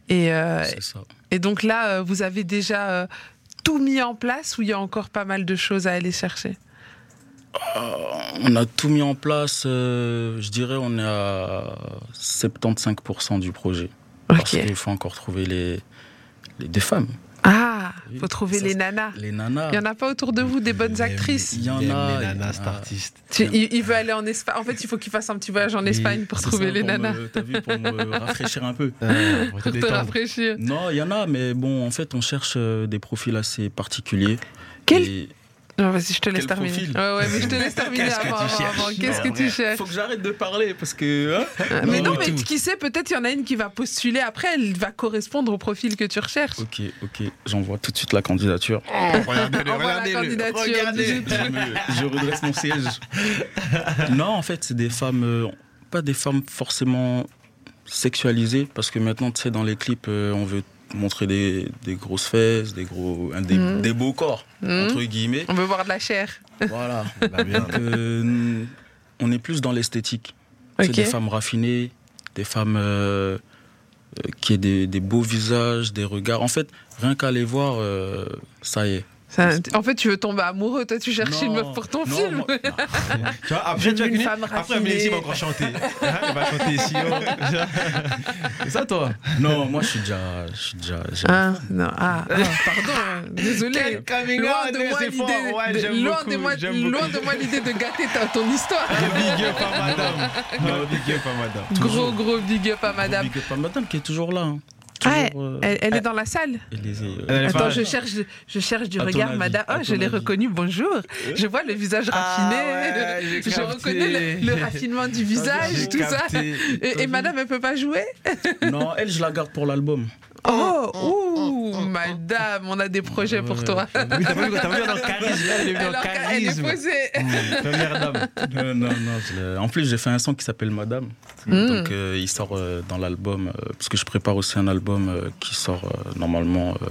Et, euh, ça. et donc là, euh, vous avez déjà euh, tout mis en place ou il y a encore pas mal de choses à aller chercher? On a tout mis en place. euh, je dirais, on est à 75% du projet. Parce Ok. qu'il faut encore trouver les, les des femmes. Ah, Oui, faut trouver ça, les nanas. Les nanas. Il y en a pas autour de vous des bonnes actrices Il y en a, Les il y en nanas, a. cet artiste. Tu- il, il veut aller en Espagne. En fait, il faut qu'il fasse un petit voyage en Espagne pour trouver ça, les pour me- nanas. T'as vu, pour me (laughs) rafraîchir un peu. Ah, pour te Pour te détendre. rafraîchir. Non, il y en a, mais bon, en fait, on cherche euh, des profils assez particuliers. Quel- Et Non, vas-y, je te laisse Quel terminer. profil Ouais, ouais, mais je te laisse (laughs) terminer Qu'est-ce que tu avant, cherches avant. Qu'est-ce que tu cherches Faut que j'arrête de parler parce que. hein Mais non, Non, mais qui sait, peut-être il y en a une qui va postuler après, elle va correspondre au profil que tu recherches. Ok, ok, j'envoie tout de suite la candidature. Regardez-le, (laughs) Envoie la regardez-le. candidature. Regardez. je, (laughs) je redresse mon siège. Non, en fait, c'est des femmes, euh, pas des femmes forcément sexualisées, parce que maintenant, tu sais, dans les clips, euh, on veut montrer des, des grosses fesses, des gros, un- des, des beaux corps, Mhm. entre guillemets. On veut voir de la chair. Voilà. (laughs) Bah, bien. Euh, on est plus dans l'esthétique. C'est des femmes raffinées, des femmes euh, euh, qui aient des, des beaux visages, des regards. En fait, rien qu'à les voir, euh, ça y est. Ça- en fait, tu veux tomber amoureux. Toi, tu cherches une meuf pour ton non, film. moi- (laughs) non. Tu vois, après, J'ai tu vas une femme Après, raffinée. Mélissa va encore chanter. (laughs) Elle va chanter ici. oh. (laughs) C'est ça, toi? Non, moi, je suis déjà. Je suis déjà Ah, non. Ah, ah, pardon. hein, Désolé. coming Loin de moi c'est l'idée fort. Ouais, de, j'aime loin beaucoup, de moi, j'aime loin de moi l'idée de gâter ta- ton histoire. Big up à madame. Non, big up à madame. Gros gros big up à madame. Big up à madame qui est toujours là. hein. Ah, Toujours, euh, elle, elle est dans la salle. elle est, euh, Elle est Attends, je cherche, je cherche du regard, avis, madame. Oh, je l'ai avis. reconnu. Bonjour. Je vois le visage raffiné. ouais, j'ai je reconnais le, le raffinement du visage, tout ça. Et, et madame, elle peut pas jouer? Non, elle, je la garde pour l'album. Oh, ouh, madame, on a des projets pour toi. Oui, t'as vu, t'as vu dans le charisme. Elle est venue en qu'elle est charisme. posée. Mmh, Première dame. non, non, non. je l'ai- en plus, j'ai fait un son qui s'appelle Madame. Mm. Donc, euh, il sort euh, dans l'album. euh, parce que je prépare aussi un album euh, qui sort euh, normalement euh,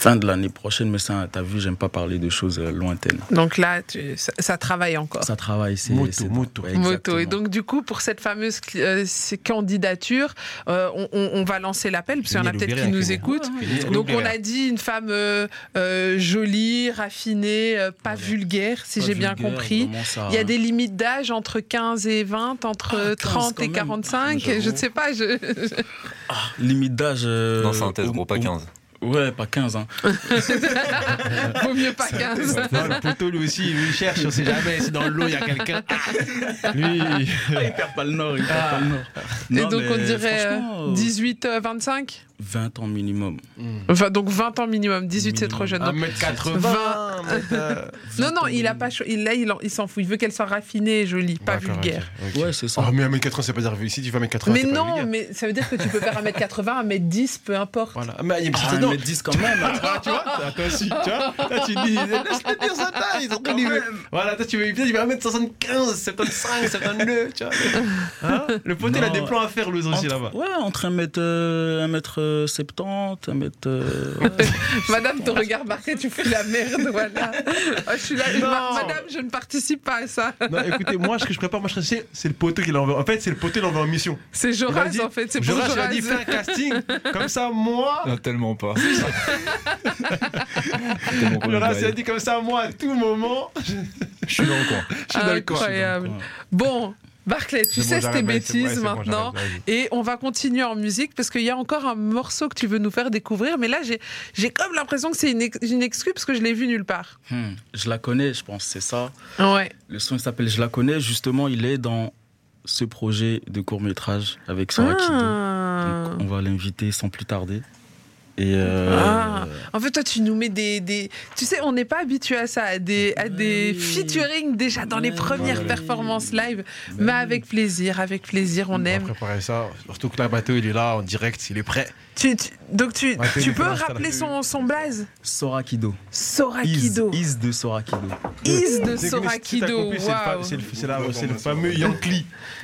fin de l'année prochaine. Mais ça, t'as vu, j'aime pas parler de choses euh, lointaines. Donc là, tu- ça, ça travaille encore. Ça travaille, c'est. Moto, c'est- moto. ouais, Moto. Et donc, du coup, pour cette fameuse euh, candidature, euh, on, on- on va lancer l'appel, parce qu'il y en a peut-être qui nous écoutent. Donc, on a dit une femme euh, euh, jolie, raffinée, euh, pas Voilà. vulgaire, si Pas j'ai bien compris. ça- Il y a des limites d'âge entre 15 et 20, entre Ah, 15 30 quand et même. 45. Je ne sais pas. Je... Limite d'âge. euh, Non, synthèse, gros, pas au- 15. Ouais, pas 15. Hein. (laughs) Vaut mieux pas 15. Non, le poteau, lui aussi, lui, il cherche, on sait jamais si dans l'eau il y a quelqu'un. (laughs) Lui, il perd pas le nord, il perd pas le nord. Et Non, donc, on dirait euh, franchement, euh, 18, euh, 25 20 ans minimum. Enfin, donc 20 ans minimum. 18, c'est trop jeune. Donc, 1m80. 20. (laughs) Non, non, il a pas. cho- Il, là, il, en- il s'en fout. Il veut qu'elle soit raffinée et jolie, pas D'accord, vulgaire. ok. Ouais, c'est ça. Oh, mais 1m80, c'est pas dire Si tu fais 1m80, Mais t'es pas non, vulgaire. mais ça veut dire que tu peux faire 1m80, 1m10, peu importe. Voilà. Mais il y a une Ah, petite- non. mais 10 quand même. hein. (laughs) Ah, tu vois, toi toi aussi, tu vois. Là, tu dis, laisse-le dire sa taille. Ils ont pris les- Voilà, toi, tu veux, peut-être il va mettre 75, 75, 72, tu vois. Hein le pote, il a Non. des plans à faire, lui aussi, Entre- là-bas. Ouais, entre 1 mètre, euh, 1 mètre euh, 70, 1 mètre. euh, ouais. (laughs) Madame, ton regard marqué, tu fais la merde, voilà. Ah, je suis là. Non. Madame, je ne participe pas à ça. Non, écoutez, moi, ce que je prépare, moi, je sais, c'est le poteau qui l'envoie. En fait, c'est le poteau qui l'envoie en mission. C'est Joraz, dit- en fait. C'est pour Joras, il a Joraz. dit, fais un casting. Comme ça, moi. Non, tellement pas. Est il a dit comme ça, moi, à tout moment. Je suis dans le coin. je suis dans le coin. Incroyable. Bon, Barclay, tu bon, sais tes ouais, bêtises bon, maintenant. Et on va continuer en musique parce qu'il y a encore un morceau que tu veux nous faire découvrir. Mais là, j'ai, comme l'impression que c'est une, une excuse parce que je l'ai vu nulle part. Hmm, Je la connais, je pense, c'est ça. Ouais. Le son s'appelle Je la connais, justement, il est dans ce projet de court métrage avec Soraki. Ah. Donc, on va l'inviter sans plus tarder. Et euh, Ah. En fait, toi, tu nous mets des. des... Tu sais, on n'est pas habitué à ça, à des, à des featuring déjà dans les premières performances live. Mais avec plaisir, avec plaisir, on On aime. préparer ça. Surtout que la bateau, il est là en direct, il est prêt. Tu- tu- donc, tu, tu peux rappeler son, son blaze? Sorakido. Sorakido. Is de Sorakido. Is de Sorakido. c'est le fameux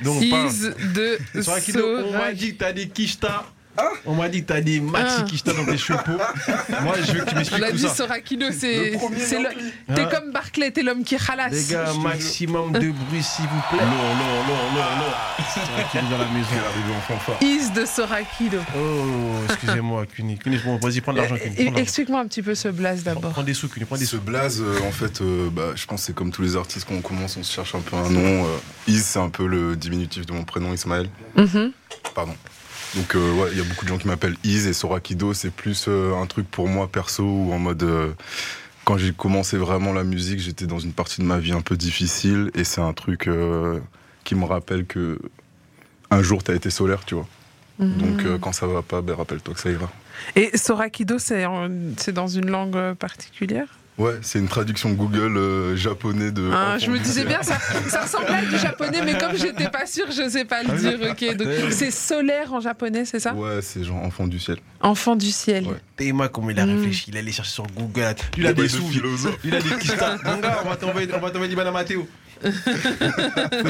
on parle. Is de Sur Aikido, on m'a dit que t'as des kishta. On m'a dit que t'as des maxi Ah. kishta dans tes cheveux. Moi, je veux que tu On m'expliques a tout dit ça. Sorakido, c'est. T'es comme Barclay, t'es l'homme qui ralasse. Les gars, maximum de bruit, s'il vous plaît. Non, non, non, non, non. C'est Aikido dans la maison. Is de Sorakido. Oh, excusez-moi, Cuny. Cuny, bon, vas-y, prends de l'argent, Cuny. Explique-moi un petit peu ce blaze d'abord. Prends des sous, Cuny, prends des Ce sous. blaze, euh, en fait, euh, bah, je pense que c'est comme tous les artistes, quand on commence, on se cherche un peu un nom. Euh, Is, c'est un peu le diminutif de mon prénom, Ismaël. Mhm. Pardon. Donc, euh, ouais, il y a beaucoup de gens qui m'appellent Is et Sorakido, c'est plus euh, un truc pour moi perso ou en mode. euh, quand j'ai commencé vraiment la musique, j'étais dans une partie de ma vie un peu difficile et c'est un truc euh, qui me rappelle que un jour t'as été solaire, tu vois. Donc, euh, quand ça va pas, ben, rappelle-toi que ça ira. Et Sorakido, c'est dans une langue particulière? Ouais, c'est une traduction Google euh, japonais de. Ah, Je me du disais bien, ça, ça ressemblait à du japonais, mais comme j'étais pas sûre, je sais pas le dire. Ok, donc c'est solaire en japonais, c'est ça? Ouais, c'est genre enfant du ciel. Enfant du ciel. Ouais. Théma, comment il a Mm. réfléchi. Il allait chercher sur Google. Il a des sous. Il a des. (laughs) Mon gars, on va t'envoyer on va t'envoyer l'Ibana Matteo. (laughs)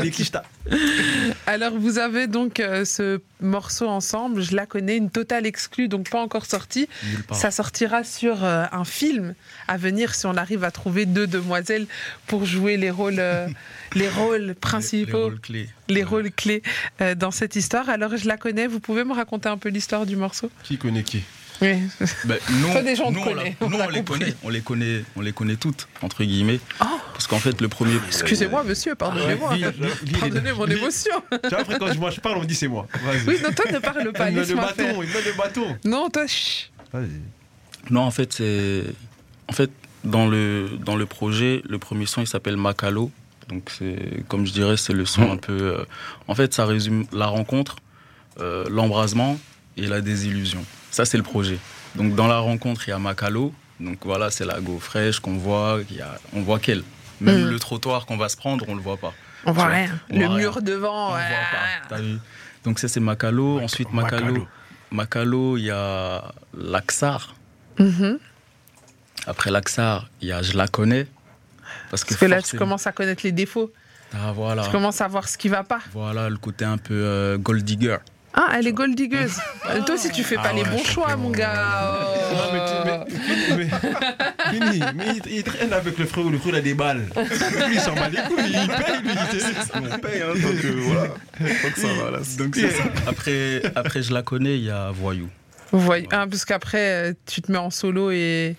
Alors, vous avez donc euh, ce morceau ensemble, je la connais, une totale exclue, donc pas encore sortie. Ça sortira sur euh, un film à venir si on arrive à trouver deux demoiselles pour jouer les rôles, euh, les rôles (laughs) principaux, Les rôles clés. les rôles clés dans cette histoire. Alors, je la connais, vous pouvez me raconter un peu l'histoire du morceau? Qui connaît qui? Oui. Ben, nous, on te nous, connaît, la- on nous, on les compris. connaît, on les connaît, on les connaît toutes entre guillemets. Oh. Parce qu'en fait, le premier. Excusez-moi, monsieur, pardonnez-moi. Est- Pardonnez mon émotion. Tu vois, après, quand moi je parle, on me dit c'est moi. Oui, non, toi, ne parle pas, il me met le bâton, il me met le bâton. Non, toi, chut. Vas-y. Non, en fait, c'est. En fait, dans le, dans le projet, le premier son, il s'appelle Macalo. Donc, c'est, comme je dirais, c'est le son un peu. euh, En fait, ça résume la rencontre, euh, l'embrasement et la désillusion. Ça, c'est le projet. Donc, dans la rencontre, il y a Macalo. Donc, voilà, c'est la go fraîche qu'on voit. il Y a... On voit qu'elle. Même Mm. le trottoir qu'on va se prendre, on le voit pas. On voit rien. on Le voit mur rien. devant. On ouais. voit pas. T'as vu Donc, ça, c'est Macalo. Ensuite, Macalo. Macalo. Il y a Laxar. Mhm. Après l'Axar, il y a Je la connais. Parce que, Parce que là, tu commences à connaître les défauts. Ah, voilà. Tu commences à voir ce qui va pas. Voilà le côté un peu euh, gold digger. Ah, elle est gold diggeuse. Euh, Toi aussi, tu fais pas Ah les bons choix, mon gars. Non, mais, tu- mais, mais, (laughs) Fini, mais il, il traîne avec le frère ou le frère il a des balles. Lui, il s'en bat les couilles, il paye, lui. On paye, hein, donc euh, voilà. Tant que ça va, là. Donc c'est ça. Après, après, je la connais, il y a Voyou. Vous voyez, hein, parce qu'après, euh, tu te mets en solo et,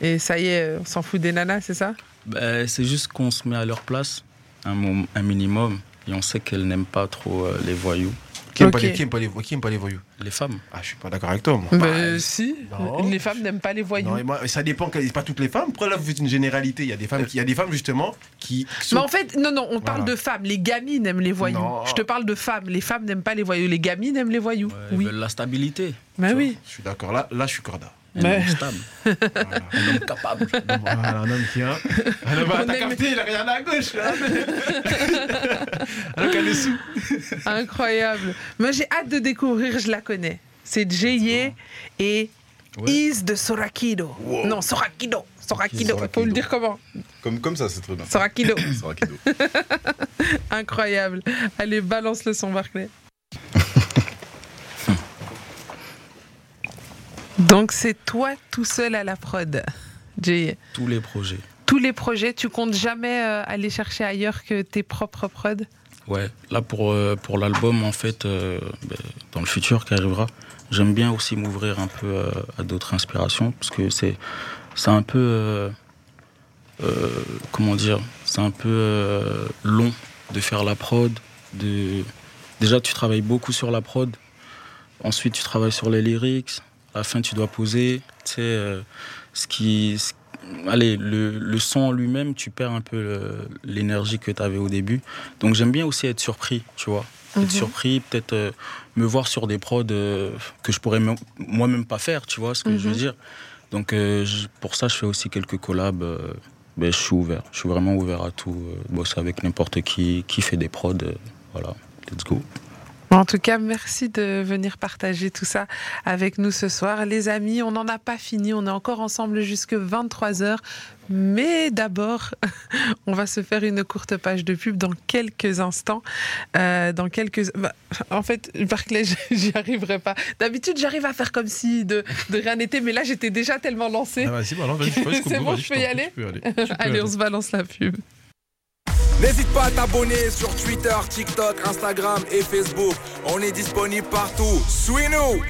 et ça y est, on s'en fout des nanas, c'est ça? Ben, c'est juste qu'on se met à leur place, un, un minimum, et on sait qu'elles n'aiment pas trop euh, les voyous. Qui aime, Ok. pas les, qui, aime pas les, voyous? Les femmes. Ah, je suis pas d'accord avec toi, moi. Ben, Si. non. Les femmes n'aiment pas les voyous. Non, et moi, ça dépend, quelles- pas toutes les femmes. Pourquoi là, vous faites une généralité? Il y a des femmes, qui, il y a des femmes justement qui. sont- Mais en fait, non, non, on parle Voilà. de femmes. Les gamines aiment les voyous. Non. Je te parle de femmes. Les femmes n'aiment pas les voyous. Les gamines aiment les voyous. Ouais, oui. veulent la stabilité. Ben tu oui. Je suis d'accord. Là, là, je suis corda. Un Mais- homme stable, Voilà. un homme capable. Voilà, un homme qui a. Un homme, t'as capté, il a regardé à gauche. là. (laughs) Alors qu'elle est sous. Incroyable. Moi, j'ai hâte de découvrir. Je la connais. C'est Jeye et Ouais. Is de Sorakido. Non, Sorakido. Sorakido. Faut Sorakido. le dire comment Comme, comme ça, c'est très bien. Sorakido. (coughs) Sorakido. (laughs) Incroyable. Allez, balance le son, Barclay. Donc, c'est toi tout seul à la prod, Jay. Tous les projets. Tous les projets, tu comptes jamais euh, aller chercher ailleurs que tes propres prods? Ouais, là pour, euh, pour l'album, en fait, euh, ben, dans le futur qui arrivera, j'aime bien aussi m'ouvrir un peu à d'autres inspirations, parce que c'est c'est un peu. comment dire C'est un peu long de faire la prod. De... Déjà, tu travailles beaucoup sur la prod, ensuite, tu travailles sur les lyrics, à la fin, tu dois poser. Tu sais, euh, ce qui. ce- Allez, le, le son en lui-même, tu perds un peu l'énergie que tu avais au début. Donc j'aime bien aussi être surpris, tu vois. être Mhm. surpris, peut-être euh, me voir sur des prods euh, que je pourrais même- moi-même pas faire, tu vois ce que je veux Mhm. dire. Donc je- pour ça, je fais aussi quelques collabs. ben, je suis ouvert, je suis vraiment ouvert à tout. bosser avec n'importe qui, qui fait des prods. voilà, let's go. En tout cas, merci de venir partager tout ça avec nous ce soir. Les amis, on n'en a pas fini, on est encore ensemble jusque 23h. Mais d'abord, (laughs) on va se faire une courte page de pub dans quelques instants. Euh, dans quelques... bah, en fait, Barclay, (laughs) j'y arriverai pas. D'habitude, j'arrive à faire comme si de, de rien n'était, mais là, j'étais déjà tellement lancée. Ah, bah, C'est bon, je peux y aller peux Allez, on se balance la pub. N'hésite pas à t'abonner sur Twitter, TikTok, Instagram et Facebook. On est disponible partout. Suis-nous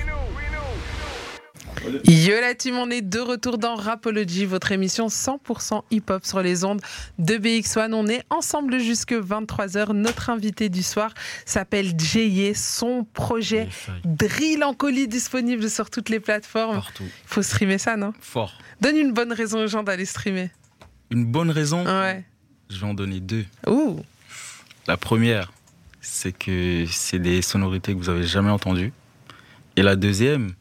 Yo la team, on est de retour dans Rapology, votre émission 100% hip-hop sur les ondes de BX1. On est ensemble jusque 23h. Notre invité du soir s'appelle Jay. Son projet Drill en colis disponible sur toutes les plateformes. Partout. Il faut streamer ça, non? Fort. Donne une bonne raison aux gens d'aller streamer. Une bonne raison, Ouais. Je vais en donner deux. Ouh. La première, c'est que c'est des sonorités que vous avez jamais entendues. Et la deuxième,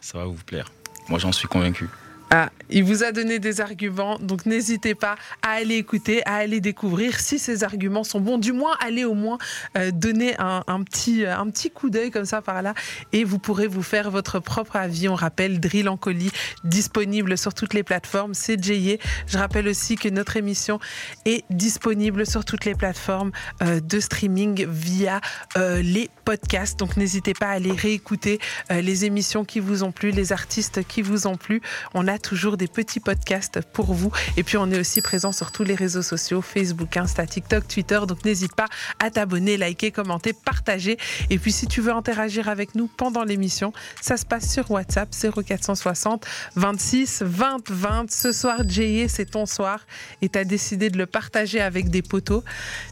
ça va vous plaire. Moi, j'en suis convaincu. Ah, il vous a donné des arguments, donc n'hésitez pas à aller écouter, à aller découvrir si ces arguments sont bons. Du moins, allez au moins euh, donner un, petit, euh, un petit coup d'œil comme ça par là et vous pourrez vous faire votre propre avis. On rappelle Drill en colis, disponible sur toutes les plateformes. C'est Jayé. Je rappelle aussi que notre émission est disponible sur toutes les plateformes euh, de streaming via les podcasts. Donc n'hésitez pas à aller réécouter les émissions qui vous ont plu, les artistes qui vous ont plu. On a toujours des petits podcasts pour vous. Et puis, on est aussi présent sur tous les réseaux sociaux, Facebook, Insta, TikTok, Twitter. Donc, n'hésite pas à t'abonner, liker, commenter, partager. Et puis, si tu veux interagir avec nous pendant l'émission, ça se passe sur WhatsApp 0460 26 20 20. Ce soir, Jay, c'est ton soir. Et tu as décidé de le partager avec des potos.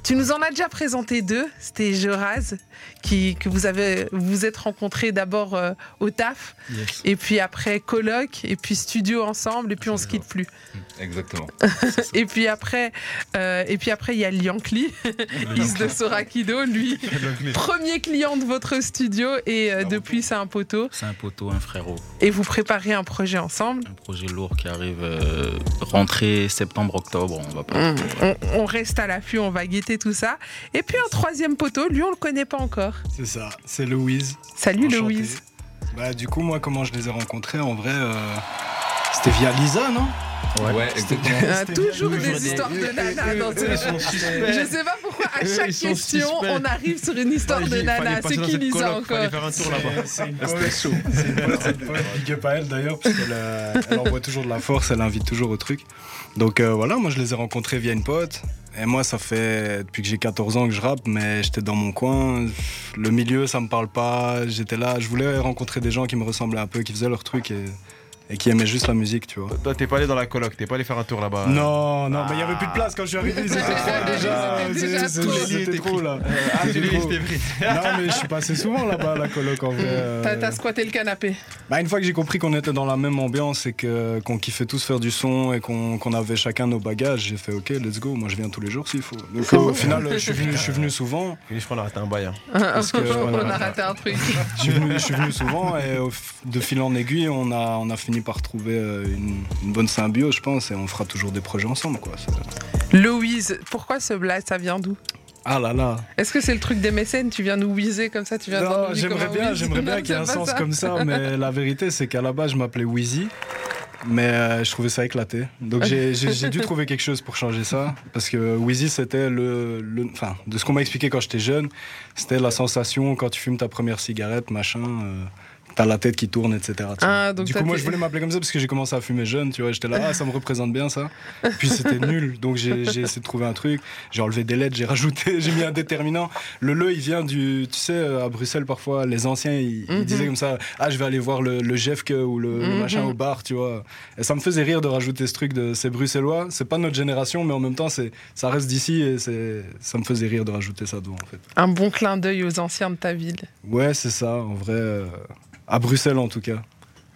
Tu nous en as déjà présenté deux. C'était Joraz, qui, que vous avez vous êtes rencontrés d'abord euh, au taf. Yes. Et puis après colloque, et puis studio ensemble, et puis on se quitte plus. Exactement. (laughs) Et puis après, euh, et puis après il y a Liankli, Is de Sorakido, lui, (laughs) premier client de votre studio, et euh, depuis c'est un poteau. C'est un poteau, un frérot. Et vous préparez un projet ensemble. Un projet lourd qui arrive euh, rentrée septembre-octobre. On va pas. Mm. On, on reste à l'affût, on va guetter tout ça. Et puis un troisième poteau, lui on le connaît pas encore. C'est ça, c'est Louise. Salut Enchanté. Louise. Bah du coup moi comment je les ai rencontrés? En vrai euh, c'était via Lisa non Ouais, exactement. Ah, toujours des des- histoires de nana dans eux, ce- ils sont suspects. Je sais pas pourquoi à chaque question suspects. on arrive sur une histoire de nana. C'est qui Lisa coloc, fallait encore faire un tour là-bas. C'est une pote, C'était chaud. Big up à elle d'ailleurs parce qu'elle euh, elle envoie toujours de la force, elle invite toujours au truc. Donc euh, voilà, moi je les ai rencontrés via une pote. Et moi ça fait depuis que j'ai 14 ans que je rappe, mais j'étais dans mon coin. Le milieu ça me parle pas, j'étais là, je voulais rencontrer des gens qui me ressemblaient un peu, qui faisaient leur truc et, et qui aimaient juste la musique, tu vois. Toi, t'es pas allé dans la coloc, t'es pas allé faire un tour là-bas. Non, non, mais il y avait plus de place quand je suis arrivé, ils étaient trois déjà. C'était trop là. Ah, C'était tu trop. l'as pris. Non, mais je suis passé souvent là-bas à la coloc en vrai. euh. T'as t'as squatté le canapé. Bah, une fois que j'ai compris qu'on était dans la même ambiance et que- qu'on kiffait tous faire du son et qu'on qu'on avait chacun nos bagages, j'ai fait ok, let's go, moi je viens tous les jours s'il faut. Donc C'est au final, je suis venu, je suis venu souvent. Je crois qu'on a raté un bail. hein. (laughs) Parce que, on a raté un truc. Je suis venu, je suis venu souvent et de fil en aiguille, on a, on a fini par trouver euh, une, une bonne symbiose, je pense, et on fera toujours des projets ensemble. Quoi. Louise, pourquoi ce blague Ça vient d'où? Ah là là. Est-ce que c'est le truc des mécènes? Tu viens nous whizer comme ça Tu viens Non, j'aimerais bien, (laughs) j'aimerais bien qu'il y ait un sens ça. comme ça, mais (laughs) la vérité, c'est qu'à la base, je m'appelais Wheezy. Mais euh, je trouvais ça éclaté. Donc j'ai dû trouver quelque chose pour changer ça. Parce que Wheezy, c'était le, le- Enfin, de ce qu'on m'a expliqué quand j'étais jeune, c'était la sensation quand tu fumes ta première cigarette, machin. euh, T'as la tête qui tourne, etc. Ah, donc du coup, moi, je voulais m'appeler comme ça parce que j'ai commencé à fumer jeune, tu vois. J'étais là, ah, ça me représente bien ça. Puis c'était (laughs) nul, donc j'ai essayé de trouver un truc. J'ai enlevé des lettres, j'ai rajouté, (laughs) j'ai mis un déterminant. Le le, il vient du, tu sais, à Bruxelles parfois, les anciens, ils, ils Mhm. disaient comme ça, ah, je vais aller voir le, le Jeffke ou le, le Mhm. machin au bar, tu vois. Et ça me faisait rire de rajouter ce truc de, c'est bruxellois, c'est pas notre génération, mais en même temps, c'est, ça reste d'ici et c'est, ça me faisait rire de rajouter ça dedans, en fait. Un bon clin d'œil aux anciens de ta ville. Ouais, c'est ça, en vrai, euh, à Bruxelles en tout cas.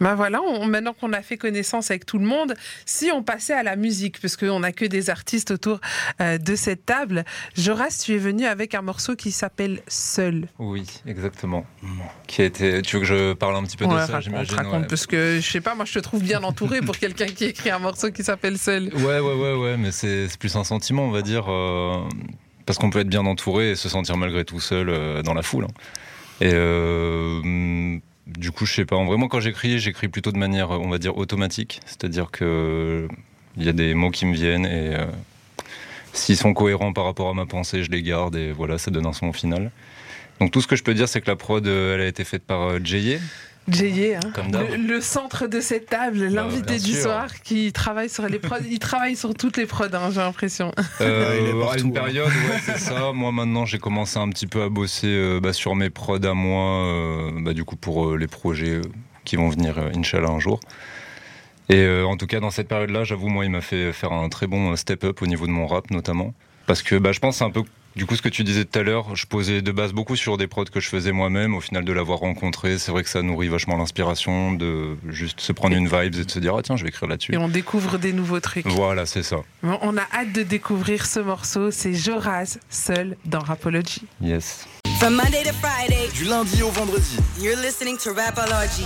Ben voilà, on- maintenant qu'on a fait connaissance avec tout le monde, si on passait à la musique, parce qu'on n'a que des artistes autour euh, de cette table, Joras, tu es venu avec un morceau qui s'appelle Seul. Oui, exactement. Qui a été. Tu veux que je parle un petit peu de ça, raconte, j'imagine raconte, ouais. parce que je sais pas, moi je te trouve bien entouré pour quelqu'un qui écrit un morceau qui s'appelle Seul. Ouais, ouais, ouais, ouais, mais c'est c'est plus un sentiment, on va dire. euh, parce qu'on peut être bien entouré et se sentir malgré tout seul euh, dans la foule. hein. Et du coup, je sais pas. En vrai, moi, quand j'écris, j'écris plutôt de manière, on va dire, automatique. C'est-à-dire que il y a des mots qui me viennent et euh, s'ils sont cohérents par rapport à ma pensée, je les garde et voilà, ça donne un son final. Donc tout ce que je peux dire, c'est que la prod, euh, elle a été faite par euh, Jay. Jayé, hein. Bah, le, le centre de cette table, l'invité bien du sûr. soir qui travaille sur les prods. il travaille sur toutes les prods, hein, j'ai l'impression. Euh, Il est à partout, une hein. période, ouais, c'est ça. Moi, maintenant, j'ai commencé un petit peu à bosser euh, bah, sur mes prods à moi, euh, bah, du coup, pour euh, les projets qui vont venir, euh, Inch'Allah, un jour. Et euh, en tout cas, dans cette période-là, j'avoue, moi, il m'a fait faire un très bon step-up au niveau de mon rap, notamment. Parce que bah, je pense que c'est un peu, du coup, ce que tu disais tout à l'heure, je posais de base beaucoup sur des prods que je faisais moi-même. Au final, de l'avoir rencontré, c'est vrai que ça nourrit vachement l'inspiration, de juste se prendre une vibe et de se dire, ah tiens, je vais écrire là-dessus. Et on découvre des nouveaux trucs. Voilà, c'est ça. Bon, on a hâte de découvrir ce morceau. C'est Joraz, seul dans Rapology. Yes. From Monday to Friday, Du lundi au vendredi. you're listening to Rapology.